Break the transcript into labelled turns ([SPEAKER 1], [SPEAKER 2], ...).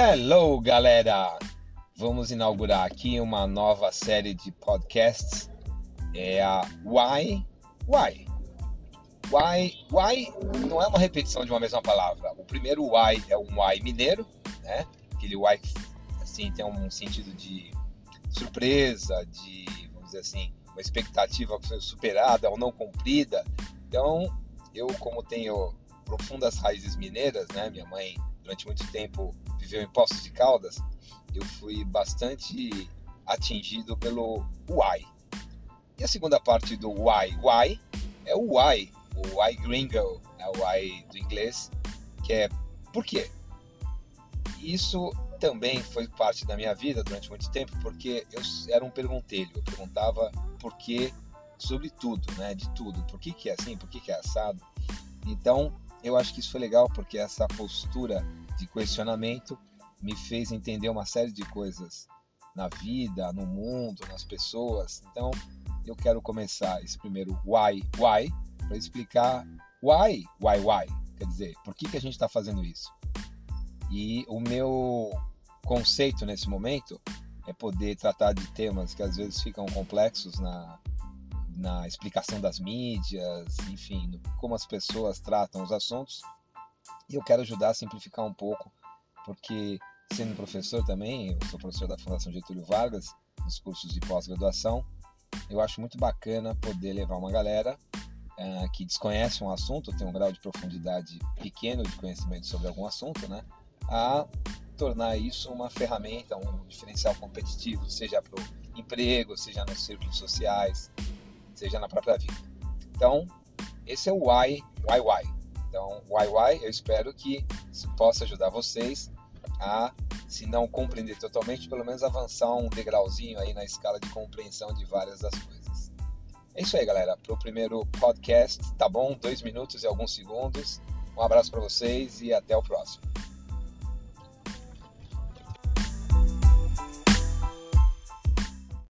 [SPEAKER 1] Hello, galera! Vamos inaugurar aqui uma nova série de podcasts. É a Why Why. Why Why não é uma repetição de uma mesma palavra. O primeiro Why é um Why mineiro, né? Aquele Why assim tem um sentido de surpresa, de vamos dizer assim, uma expectativa superada ou não cumprida. Então, eu como tenho profundas raízes mineiras, né? Minha mãe durante muito tempo viveu em Poços de Caldas, eu fui bastante atingido pelo why. E a segunda parte do why, why é o why, o why gringo, é o why do inglês, que é por quê. Isso também foi parte da minha vida durante muito tempo, porque eu era um perguntelho, eu perguntava por quê sobre tudo, né, de tudo, por que, que é assim, por que, que é assado. Então, eu acho que isso foi legal, porque essa postura de questionamento me fez entender uma série de coisas na vida, no mundo, nas pessoas. Então, eu quero começar esse primeiro why, why, para explicar why, why, why. Quer dizer, por que, que a gente está fazendo isso? E o meu conceito nesse momento é poder tratar de temas que às vezes ficam complexos na, na explicação das mídias, enfim, como as pessoas tratam os assuntos. E eu quero ajudar a simplificar um pouco, porque sendo professor também, eu sou professor da Fundação Getúlio Vargas, nos cursos de pós-graduação, eu acho muito bacana poder levar uma galera uh, que desconhece um assunto, tem um grau de profundidade pequeno de conhecimento sobre algum assunto, né, a tornar isso uma ferramenta, um diferencial competitivo, seja para o emprego, seja nos círculos sociais, seja na própria vida. Então, esse é o why, why, why. Então, why, eu espero que possa ajudar vocês a, se não compreender totalmente, pelo menos avançar um degrauzinho aí na escala de compreensão de várias das coisas. É isso aí, galera. Para o primeiro podcast, tá bom? Dois minutos e alguns segundos. Um abraço para vocês e até o próximo.